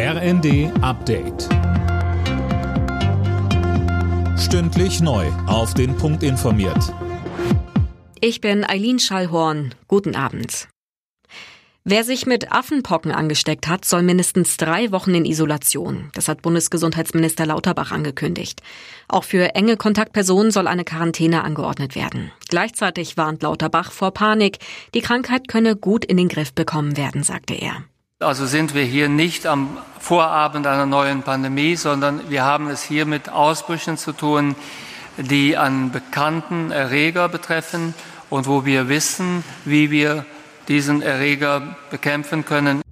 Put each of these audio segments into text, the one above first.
RND Update. Stündlich neu. Auf den Punkt informiert. Ich bin Eileen Schallhorn. Guten Abend. Wer sich mit Affenpocken angesteckt hat, soll mindestens drei Wochen in Isolation. Das hat Bundesgesundheitsminister Lauterbach angekündigt. Auch für enge Kontaktpersonen soll eine Quarantäne angeordnet werden. Gleichzeitig warnt Lauterbach vor Panik. Die Krankheit könne gut in den Griff bekommen werden, sagte er. Also sind wir hier nicht am Vorabend einer neuen Pandemie, sondern wir haben es hier mit Ausbrüchen zu tun, die einen bekannten Erreger betreffen und wo wir wissen, wie wir diesen Erreger bekämpfen können.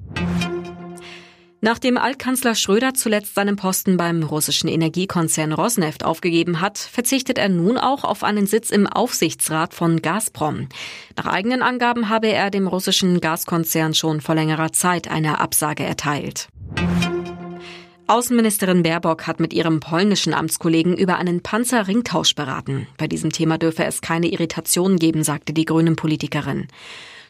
Nachdem Altkanzler Schröder zuletzt seinen Posten beim russischen Energiekonzern Rosneft aufgegeben hat, verzichtet er nun auch auf einen Sitz im Aufsichtsrat von Gazprom. Nach eigenen Angaben habe er dem russischen Gaskonzern schon vor längerer Zeit eine Absage erteilt. Außenministerin Baerbock hat mit ihrem polnischen Amtskollegen über einen Panzerringtausch beraten. Bei diesem Thema dürfe es keine Irritationen geben, sagte die grünen Politikerin.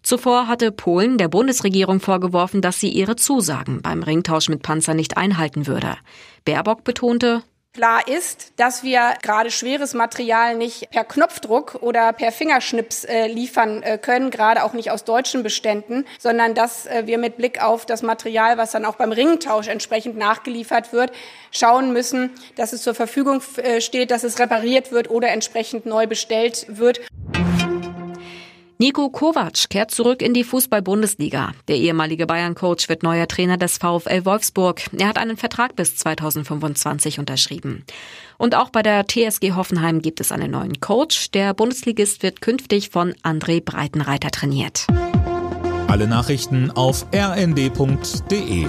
Zuvor hatte Polen der Bundesregierung vorgeworfen, dass sie ihre Zusagen beim Ringtausch mit Panzer nicht einhalten würde. Baerbock betonte, Klar ist, dass wir gerade schweres Material nicht per Knopfdruck oder per Fingerschnips äh, liefern äh, können, gerade auch nicht aus deutschen Beständen, sondern dass äh, wir mit Blick auf das Material, was dann auch beim Ringtausch entsprechend nachgeliefert wird, schauen müssen, dass es zur Verfügung steht, dass es repariert wird oder entsprechend neu bestellt wird. Nico Kovac kehrt zurück in die Fußball-Bundesliga. Der ehemalige Bayern-Coach wird neuer Trainer des VfL Wolfsburg. Er hat einen Vertrag bis 2025 unterschrieben. Und auch bei der TSG Hoffenheim gibt es einen neuen Coach. Der Bundesligist wird künftig von André Breitenreiter trainiert. Alle Nachrichten auf rnd.de